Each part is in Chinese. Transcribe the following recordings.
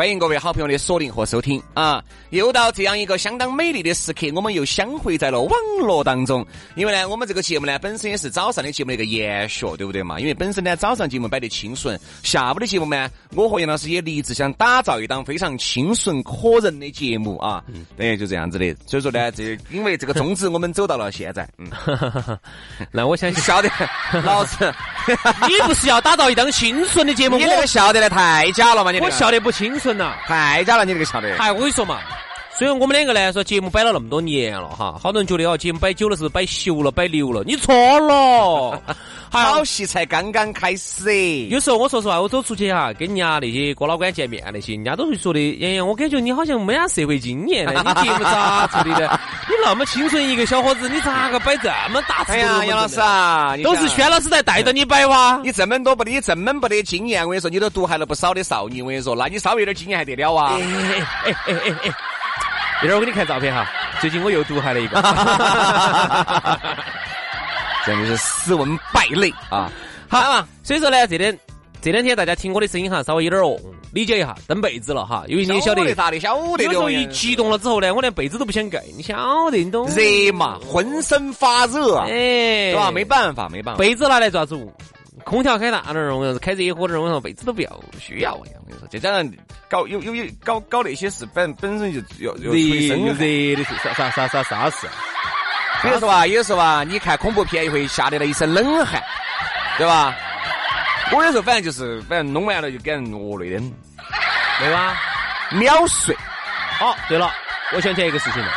欢迎各位好朋友的锁定和收听啊！又到这样一个相当美丽的时刻，我们又相会在了网络当中。因为呢，我们这个节目呢，本身也是早上的节目的一个延续，对不对嘛？因为本身呢，早上节目摆得清纯，下午的节目呢，我和杨老师也立志想打造一档非常清纯可人的节目啊。嗯，对，就这样子的。所以说呢，这因为这个宗旨，我们走到了现在。嗯，那我相信晓得，老师，你不是要打造一档清纯的节目？你那个笑得来太假了嘛！你我笑得不清。纯呐，太假了！你这个笑的？哎，我跟你说嘛，虽然我们两个呢说节目摆了那么多年了哈，好多人觉得哦节目摆久了是摆熟了、摆流了？你错了，好戏才刚刚开始。有时候我说实话，我走出去哈，跟人家那些哥老倌见面那些，人家都会说的，洋洋，我感觉你好像没啥社会经验呢，你节目咋做的？你那么清纯一个小伙子，你咋个摆这么大？哎呀，杨老师啊，都是轩老师在带着你摆哇！你这么多不得，这么不得经验，我跟你说，你都毒害了不少的少女。我跟你说，那你稍微有点经验还得了啊？哎哎哎哎哎！一会儿我给你看照片哈，最近我又毒害了一个，真的是斯文败类啊！好，所以说呢，这点。这两天大家听我的声音哈，稍微有点哦，理解一下，蹬被子了哈，因为你晓得咋的，晓得有时候一激动了之后呢，我连被子都不想盖，你晓得，你懂？热嘛，浑身发热，哎，是吧？没办法，没办法。被子拿来做啥子？空调开大点儿，我说，开热火点儿，我说，被子都不要，需要。我跟你说，再加上搞有有有搞搞那些事，本本身就要要热热的啥啥啥啥啥事？有时候啊，有时候啊，你看恐怖片也会吓得了一身冷汗，对吧？我有时候反正就是，反正弄完了就给人饿累的，对吧？秒睡。哦，对了，我想起一个事情了。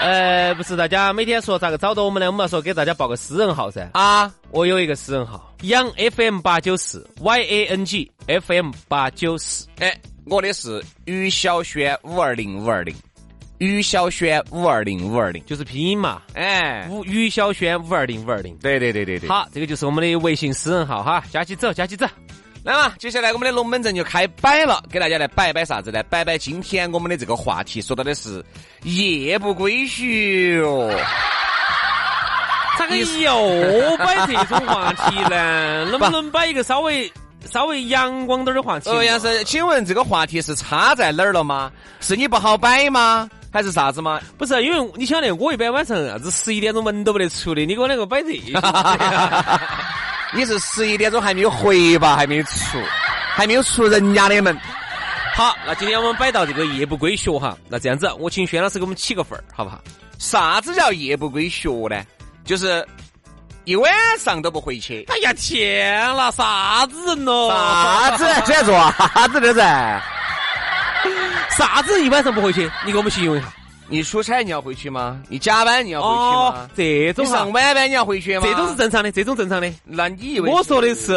呃，不是大家每天说咋个找到我们呢？我们要说给大家报个私人号噻。啊，我有一个私人号，杨 FM 八九四 Y A N G F M 八九四。哎，我的是于小轩五二零五二零。于小轩五二零五二零就是拼音嘛，哎，吴于小轩五二零五二零，对对对对对。好，这个就是我们的微信私人号哈，加起走，加起走。来嘛，接下来我们的龙门阵就开摆了，给大家来摆一摆啥子呢？摆摆今天我们的这个话题，说到的是夜不归宿。咋个又摆这种话题呢？能不能摆一个稍微稍微阳光点的话题？呃，杨生，请问这个话题是差在哪儿了吗？是你不好摆吗？还是啥子嘛？不是，因为你晓得，我一般晚上啥子十一点钟门都不得出的，你给我两个摆这些。你是十一点钟还没有回吧？还没有出，还没有出人家的门。好，那今天我们摆到这个夜不归学哈，那这样子，我请轩老师给我们起个份儿，好不好？啥子叫夜不归学呢？就是一晚上都不回去。哎呀天啦，啥子人咯？啥子？在做啥子的噻？啥子一晚上不回去？你给我们形容一下。你出差你要回去吗？你加班你要回去吗？这种上晚班你要回去吗？这种是正常的，这种正常的。那你以为？我说的是，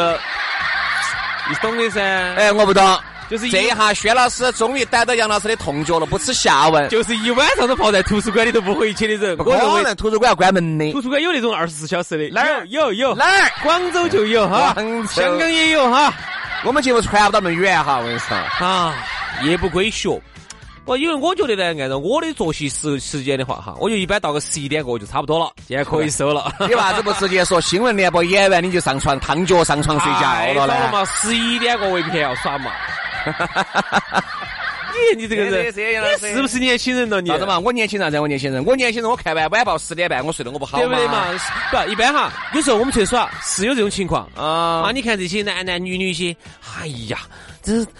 你懂的噻。哎，我不懂。就是这一下，薛老师终于逮到杨老师的痛脚了，不耻下问。就是一晚上都泡在图书馆里头不回去的人。我认为，图书馆要关门的。图书馆有那种二十四小时的。哪儿有有？哪儿？广州就有哈，香港也有哈。我们节目传不到那么远哈，我跟你说。啊，夜不归宿。我因为我觉得呢，按照我的作息时时间的话哈，我就一般到个十一点过就差不多了，现在可以收了。你为啥子不直接说新闻联播演完你就上床烫脚上床睡觉了呢？嘛，十一点过未必要耍嘛。你 你这个人，你是不是年轻人了？你啥子嘛？我年轻啥子？我年轻人，我年轻人，我看完晚报十点半，我睡得我不好对不对嘛？不，一般哈，有时候我们去耍是有这种情况啊。啊，你看这些男男女女些，哎呀。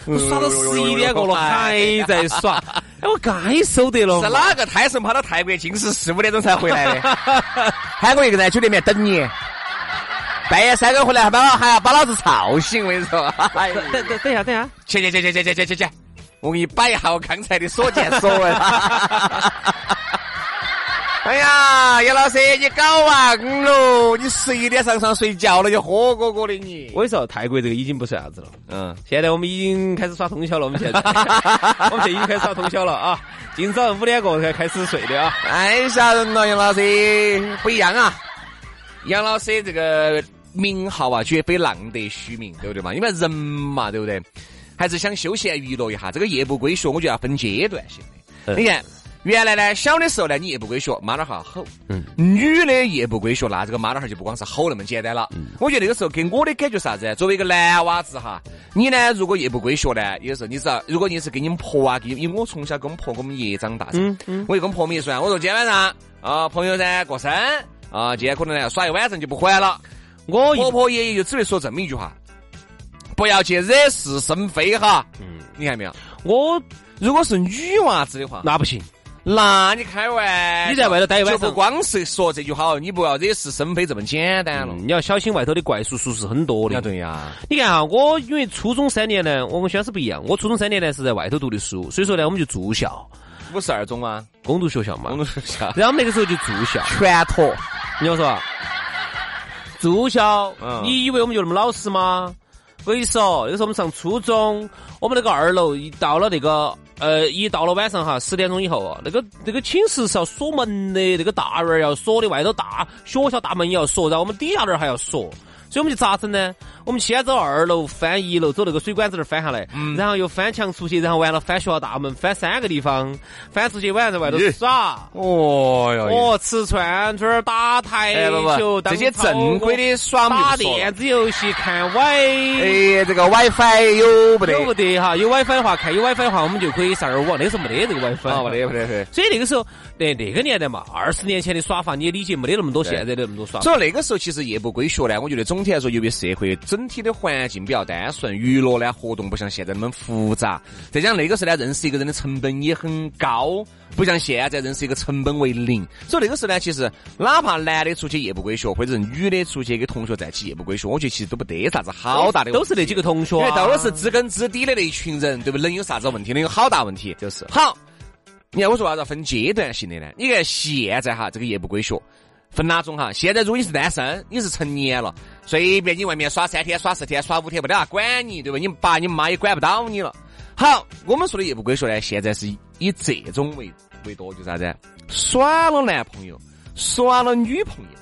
我耍到十一点过了，还在耍，哎，我该收得了。是哪个胎神跑到泰国，竟是四五点钟才回来的？喊我一个人在酒店里面等你。半夜三更回来还把还要把老子吵醒，我跟你说。等等等一下，等一下，去去去去去去去去去，我给你摆一下我刚才的所见所闻。哎呀，杨老师，你搞忘了？你十一点上床睡觉了，就喝过过的你。我跟你说，泰国这个已经不算啥子了。嗯，现在我们已经开始耍通宵了。我们现在，我们现在已经开始耍通宵了啊！今早五点过才开始睡的啊。太吓人了，杨老师，不一样啊！杨老师这个名号啊，绝非浪得虚名，对不对嘛？因为人嘛，对不对？还是想休闲娱乐一下。这个夜不归宿，我觉得要分阶段性的。你看。原来呢，小的时候呢，你夜不归学，妈老汉吼。嗯。女的夜不归学，那这个妈老汉就不光是吼那么简单了。嗯。我觉得那个时候给我的感觉啥子？作为一个男娃子哈，你呢，如果夜不归学呢，有时候你知道，如果你是跟你们婆啊，跟因为我从小跟我们婆跟我们爷长大噻。嗯嗯。我就跟婆们一说，我说今天晚上啊，朋友噻过生啊，今天可能呢耍一晚上就不回来了。我婆婆爷爷就只会说这么一句话：不要去惹是生非哈。嗯。你看没有？我如果是女娃子的话，那不行。那你开玩你在外头待一晚上，就不光是说这句话，你不要惹是生非这么简单了。你要小心外头的怪叔叔是很多的。对呀。你看哈，我因为初中三年呢，我跟轩是不一样。我初中三年呢是在外头读的书，所以说呢，我们就住校。五十二中吗？公读学校嘛。公读学校。然后那个时候就住校。全托。你我说，住校，你以为我们就那么老实吗？我跟你说，那个时候我们上初中，我们那个二楼一到了那个。呃，一到了晚上哈，十点钟以后啊，那个那个寝室是要锁门的，那个大门要锁的，外头大学校大门也要锁，然后我们底下那儿还要锁。所以我们就咋整呢？我们先走二楼，翻一楼，走那个水管子那儿翻下来，然后又翻墙出去，然后完了翻学校大门，翻三个地方，翻出去晚上在外头耍。哦哟，哦，吃串串，打台球，这些正规的耍打电子游戏，看 Wi，哎，这个 WiFi 有不得？有不得哈？有 WiFi 的话，看有 WiFi 的话，我们就可以上网。那时候没得这个 WiFi，没得，没得，所以那个时候，那那个年代嘛，二十年前的耍法你也理解，没得那么多现在的那么多耍法。所以那个时候其实夜不归宿呢，我觉得总体来说，由于社会整体的环境比较单纯，娱乐呢活动不像现在那么复杂，再加上那个时候呢，认识一个人的成本也很高，不像现在认识一个成本为零。所以那个时候呢，其实哪怕男的出去夜不归宿，或者是女的出去跟同学在一起夜不归宿，我觉得其实都不得啥子好大的。都是那几个同学，因为都是知根知底的那一群人，对不对？能有啥子问题？能有好大问题？就是好。你看我说啥子分阶段性的呢？你看现在哈，这个夜不归宿。分哪种哈？现在如果你是单身，你是成年了，随便你外面耍三天、耍四天、耍五天，不得管你，对吧？你爸你妈也管不到你了。好，我们说的夜不归宿呢，现在是以这种为为多，就啥子？耍了男朋友，耍了女朋友，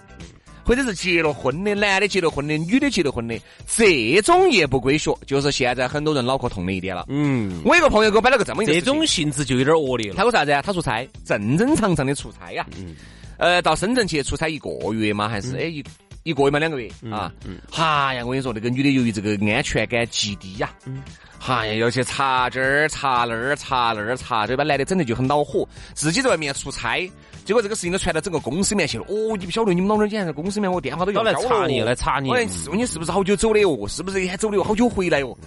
或者是结了婚的，男的结了婚的，女的结了婚的，这种夜不归宿，就是现在很多人脑壳痛的一点了。嗯，我一个朋友给我摆了个这么一个，这种性质就有点恶劣了。他说啥子啊？他出差，正正常常的出差呀。嗯。呃，到深圳去出差一个月吗？还是哎一一个月嘛？两个月啊？嗯，哈呀，我跟你说，那个女的由于这个安全感极低呀，嗯，哈呀，要去查这儿查那儿查那儿查，这把？男的整的就很恼火，自己在外面出差，结果这个事情都传到整个公司里面去了。哦，你不晓得你们老娘今天在公司里面，我电话都要来查你，来查你，问你是不是好久走的哦？是不是还走的好久回来哦？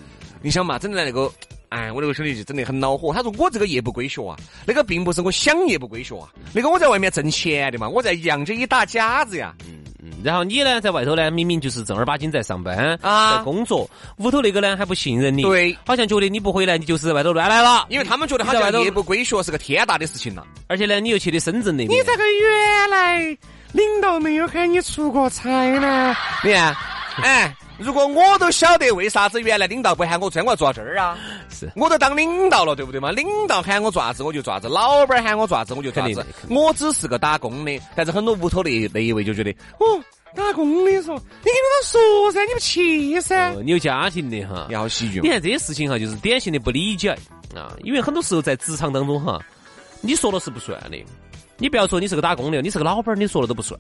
你想嘛，整的那个。哎，我那个兄弟就整的很恼火。他说：“我这个夜不归宿啊，那个并不是我想夜不归宿啊，那个我在外面挣钱的嘛，我在养着一大家子呀。”嗯嗯。然后你呢，在外头呢，明明就是正儿八经在上班啊，在工作，屋头那个呢还不信任你，对，好像觉得你不回来，你就是在外头乱来了，因为他们觉得好像夜不归宿是个天大的事情了。而且呢，你又去的深圳那边，你这个原来领导没有喊你出过差呢？你看，哎。如果我都晓得为啥子原来领导不喊我做，我要做这儿啊？是，我都当领导了，对不对嘛？领导喊我做啥子我就做啥子，老板喊我做啥子我就做啥子。我只是个打工的，但是很多屋头那那一位就觉得，哦，打工的说，你跟他说噻，你不去噻？你有家庭的哈，你好喜剧。你看这些事情哈，就是典型的不理解啊，因为很多时候在职场当中哈，你说了是不算的。你不要说你是个打工的，你是个老板，你说了都不算。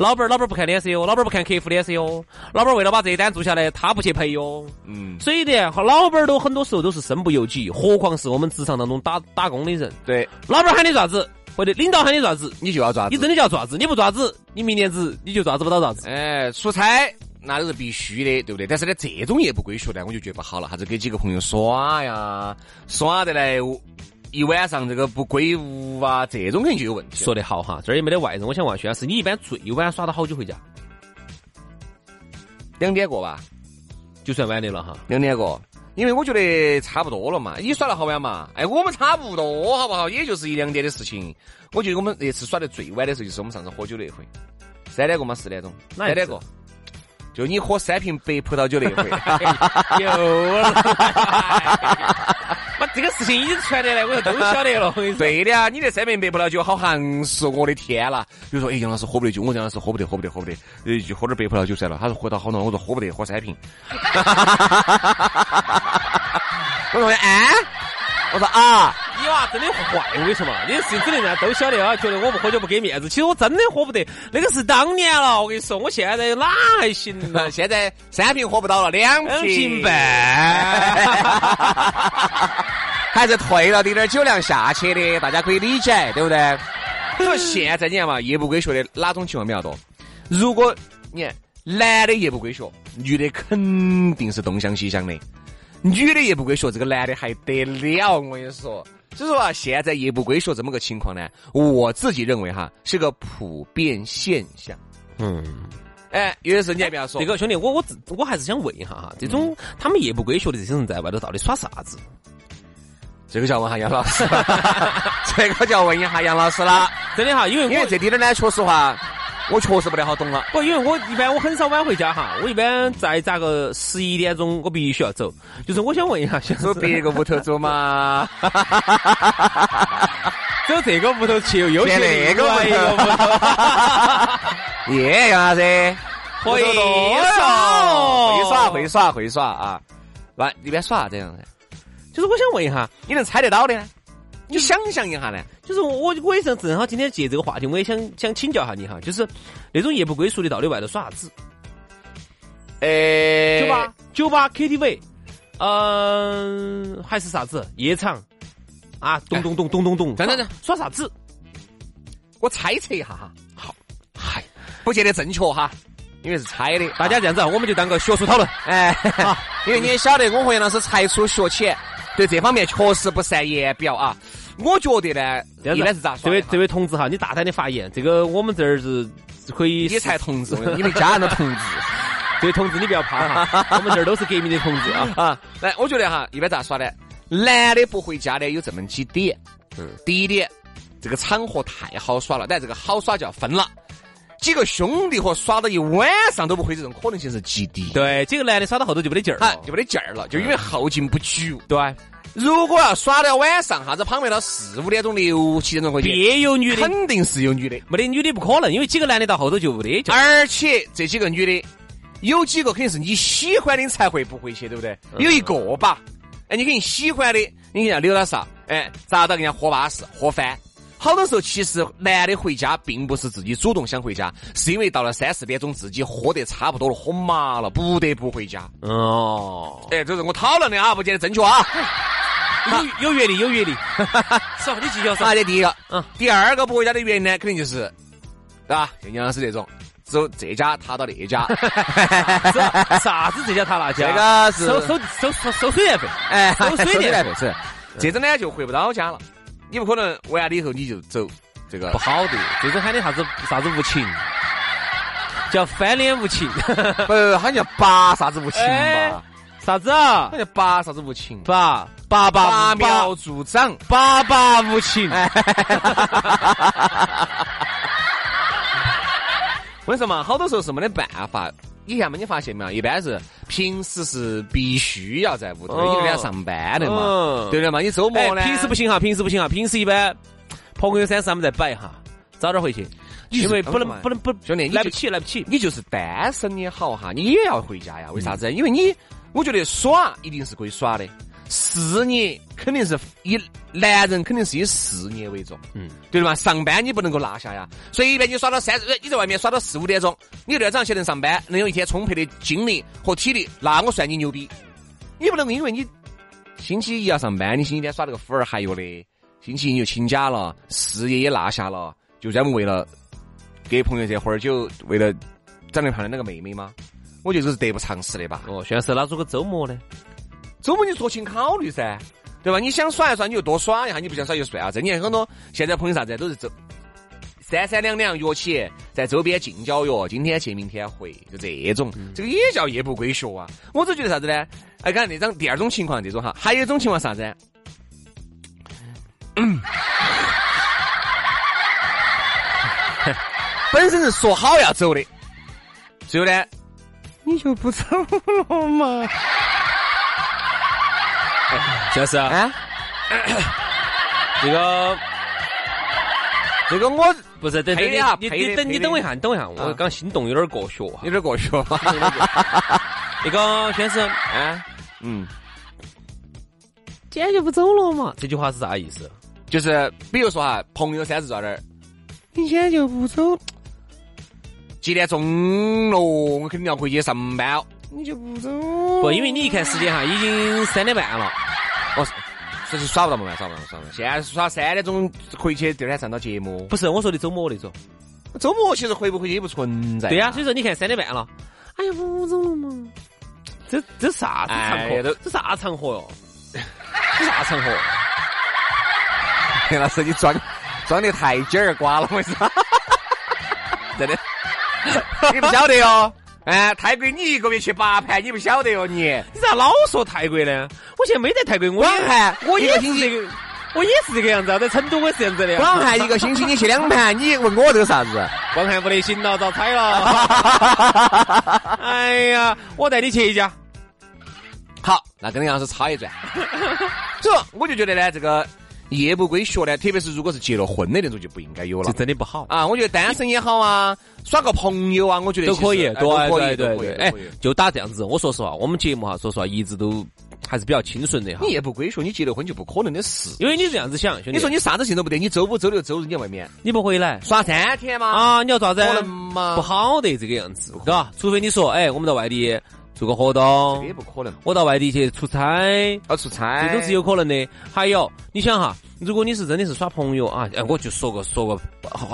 老板儿，老板儿不看脸色哟，老板儿不看客户脸色哟，老板儿为了把这一单做下来，他不去赔哟。嗯，所以呢，和老板儿都很多时候都是身不由己，何况是我们职场当中打打工的人。对，老板儿喊你爪子，或者领导喊你爪子，你就要爪子，你真的就要爪子，你不爪子，你明年子你就爪子不到爪子。哎，出差那都是必须的，对不对？但是呢，这种夜不归宿呢，我就觉得不好了，啥子跟几个朋友耍呀，耍得来。一晚上这个不归屋啊，这种肯定就有问题。说得好哈，这儿也没得外人。我想问徐老师，你一般最晚耍到好久回家？两点过吧，就算晚的了哈。两点过，因为我觉得差不多了嘛。你耍了好晚嘛？哎，我们差不多好不好？也就是一两点的事情。我觉得我们那次耍的最晚的时候，就是我们上次喝酒那回，三点过嘛，四点钟，三点过。就你喝三瓶白葡萄酒那回，有了。把 这个事情已经传得来，我说都晓得了。对的啊，你这三瓶白葡萄酒好行实，我的天啦！比如说，哎，杨老师喝不得酒，我杨老师喝不得，喝不得，喝不得，呃，就喝点白葡萄酒算了。他说喝到好浓，我说喝不得，喝三瓶。我说哎。我说啊，你娃真的坏，我跟你说嘛，你的事情整的人家都晓得啊，觉得我不喝酒不给面子。其实我真的喝不得，那个是当年了。我跟你说，我现在哪还行呢？现在三瓶喝不到了，两瓶半，还是退了点点酒量下去的，大家可以理解，对不对？所以说现在你看嘛，夜不归宿的哪种情况比较多？如果你看男的夜不归宿，女的肯定是东想西想的。女的夜不归宿，这个男的还得了？我跟你说，所以说啊，现在夜不归宿这么个情况呢，我自己认为哈是个普遍现象。嗯，哎，有的时候你还不要说，这个兄弟，我我我还是想问一下哈，这种他们夜不归宿的这些人在外头到底耍啥子？这个叫问下杨老师，这个叫问一下杨老师了。真的哈，因为因为这点呢，确实话。我确实不太好懂了，不，因为我一般我很少晚回家哈，我一般在咋个十一点钟我必须要走。就是我想问一下，走别个屋头走嘛？走这个屋头去又去那个屋头？耶，杨老师，会耍，会耍，会耍，会耍啊！玩一边耍啥子样子？就是我想问一下，你能猜得到的？你想象一下呢，就是我我也是正好今天借这个话题，我也想想请教下你哈，就是那种夜不归宿的到底外头耍啥子？诶，酒吧、酒吧、KTV，嗯，还是啥子夜场啊？咚咚咚咚咚咚，等等等，耍啥子？我猜测一下哈，好，嗨，不见得正确哈，因为是猜的。大家这样子，我们就当个学术讨论，哎，因为你也晓得，我和杨老师才疏学浅，对这方面确实不善言表啊。我觉得呢，一般是咋说？这位这位同志哈，你大胆的发言，这个我们这儿是可以。你才同志，你们家人的同志。这位同志你不要怕哈，我们这儿都是革命的同志啊啊！来，我觉得哈，一般咋耍呢？男的不回家的有这么几点。嗯。第一点，这个场合太好耍了，但这个好耍就要分了。几个兄弟伙耍到一晚上都不回，这种可能性是极低。对，几个男的耍到后头就没得劲儿了，就没得劲儿了，就因为后劲不足。对。如果要耍到晚上，啥子旁边到四五点钟、六七点钟回去，别有女的，肯定是有女的，没得女的不可能，因为几个男的到后头就没得。而且这几个女的，有几个肯定是你喜欢的才会不回去，对不对？有一个吧，哎，你肯定喜欢的，你给人家留到啥？哎，咋到人家喝巴适、喝翻。好多时候，其实男的回家并不是自己主动想回家，是因为到了三四点钟自己喝得差不多了，喝麻了，不得不回家。哦，哎，这是我讨论的啊，不见得正确啊。有有阅历，有阅历。是，你继续说。啊这第一个，嗯，第二个不回家的原因呢，肯定就是，对吧？像杨老师这种，走这家踏到那家，啥子这家踏那家？这个是收收收收收水电费，哎，收水电费是。这种呢就回不到家了，你不可能完了以后你就走，这个不好的。这种喊的啥子啥子无情，叫翻脸无情，不，好像拔啥子无情吧？啥子啊？那叫拔啥子无情？拔拔拔苗助长，拔拔无情。我跟你说嘛，好多时候是没得办法。以前嘛，你发现没有？一般是平时是必须要在屋头，因为要上班的嘛，对不对嘛？你周末呢？平时不行哈，平时不行哈，平时一般朋友三四他们在摆哈，早点回去，因为不能不能不兄弟来不起来不起。你就是单身也好哈，你也要回家呀？为啥子？因为你。我觉得耍一定是可以耍的，事业肯定是以男人肯定是以事业为重，嗯，对的嘛？上班你不能够落下呀，随便你耍到三，你在外面耍到四五点钟，你第二早上起来上班，能有一天充沛的精力和体力，那我算你牛逼。你不能因为你星期一要上班，你星期天耍那个富儿还有的，星期一就请假了，事业也落下了，就专门为了给朋友这会儿就为了长得漂亮那个妹妹吗？我觉得这是得不偿失的吧。哦，现在是哪做个周末呢？周末你酌情考虑噻，对吧？你想耍一耍，你就多耍一下；你不想耍就算了。这你看很多现在朋友啥子都是周三三两两约起，在周边近郊约，今天去明天回，就这种，这个也叫夜不归宿啊。我只觉得啥子呢？哎，刚才那种第二种情况这种哈，还有一种情况啥子？嗯，本身是说好要走的，最后呢，你就不走了嘛？就是啊，这个。这个我不是等等你你等你等我一下，你等我一下，我刚心动有点过血，有点过血。那个先生，啊，嗯，今天就不走了嘛？这句话是啥意思？就是比如说啊，朋友三十在那儿，你今天就不走？几点钟了？我肯定要回去上班，你就不走？不，因为你一看时间哈，已经三点半了。我。这是耍不到嘛？耍不到，耍不到。现在是耍三点钟回去，第二天上到节目。不是，我说的周末那种。周末其实回不回去也不存在。对呀，所以说你看三点半了。哎呀，不走了嘛？这这啥子场合？这啥场合哟？这啥场合？田老师，你装装的太尖儿瓜了，我操？真的，你不晓得哟。哎，泰国你一个月去八盘，你不晓得哟你？你咋老说泰国呢？我现在没在泰国，我广汉我也是这个，我也是这个样子，在成都我是这样子的。广汉一个星期你去两盘，你问我这个啥子？广汉不得行了，遭踩了。哎呀，我带你去一家。好，那跟你样是差一转。这我就觉得呢，这个。夜不归宿呢，特别是如果是结了婚的那种就不应该有了，这真的不好啊！我觉得单身也好啊，耍个朋友啊，我觉得都可以，对对对对。哎，就打这样子。我说实话，我们节目哈，说实话一直都还是比较清纯的哈。你夜不归宿，你结了婚就不可能的事，因为你这样子想，兄弟你说你啥子事都不得，你周五、周六、周日你在外面，你不回来耍三天吗？啊，你要咋子？可能吗？不好的这个样子，对吧？除非你说，哎，我们在外地。做个活动，也不可能。我到外地去出差，要出差，这都是有可能的。还有，你想哈，如果你是真的是耍朋友啊，哎，我就说个说个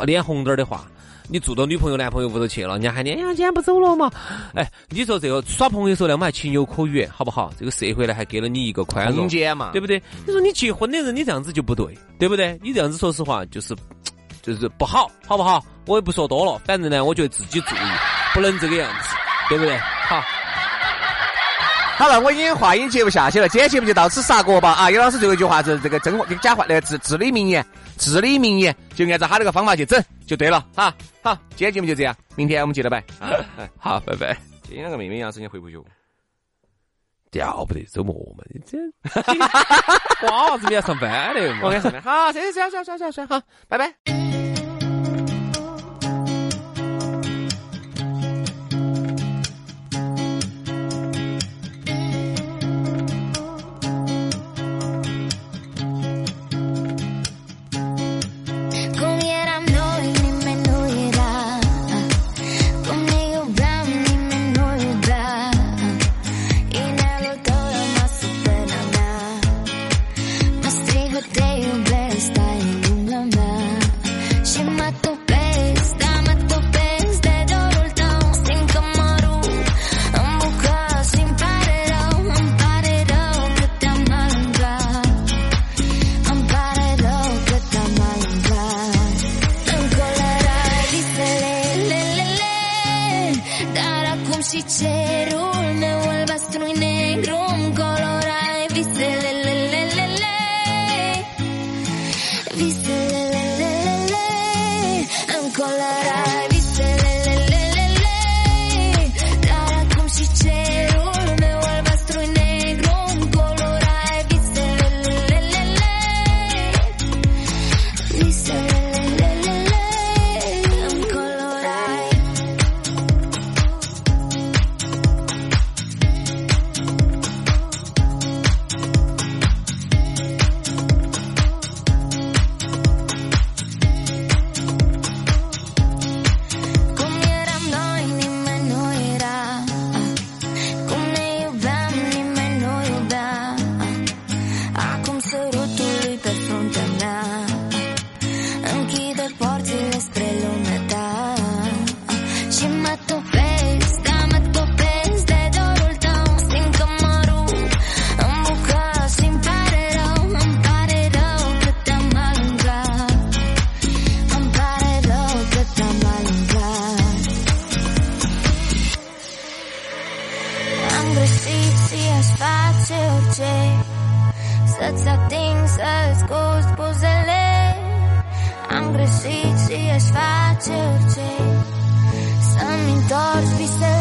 脸红点儿的话，你住到女朋友男朋友屋头去了，人家喊你，哎呀，今天不走了嘛？哎，你说这个耍朋友时候呢，我们还情有可原，好不好？这个社会呢，还给了你一个宽容空间嘛，对不对？你说你结婚的人，你这样子就不对，对不对？你这样子说实话就是就是不好，好不好？我也不说多了，反正呢，我觉得自己注意，不能这个样子，对不对？好。好了，我已经话音接不下去了，今天节目就到此杀过吧啊！有老师最后一句话是这个真话，这个假话，那个至至理名言，至理名言，就按照他这个方法去整就对了哈。好，今天节目就这样，明天我们接着摆。好，拜拜。今天那个妹妹杨师你回不去？调不得周末嘛，你这瓜娃子你要上班的嘛？我该上班。好，行行行行行行，好，拜拜。Facilce Să-ți ating, să-ți gust buzele. Am greșit și ești facilce Să-mi întorci visele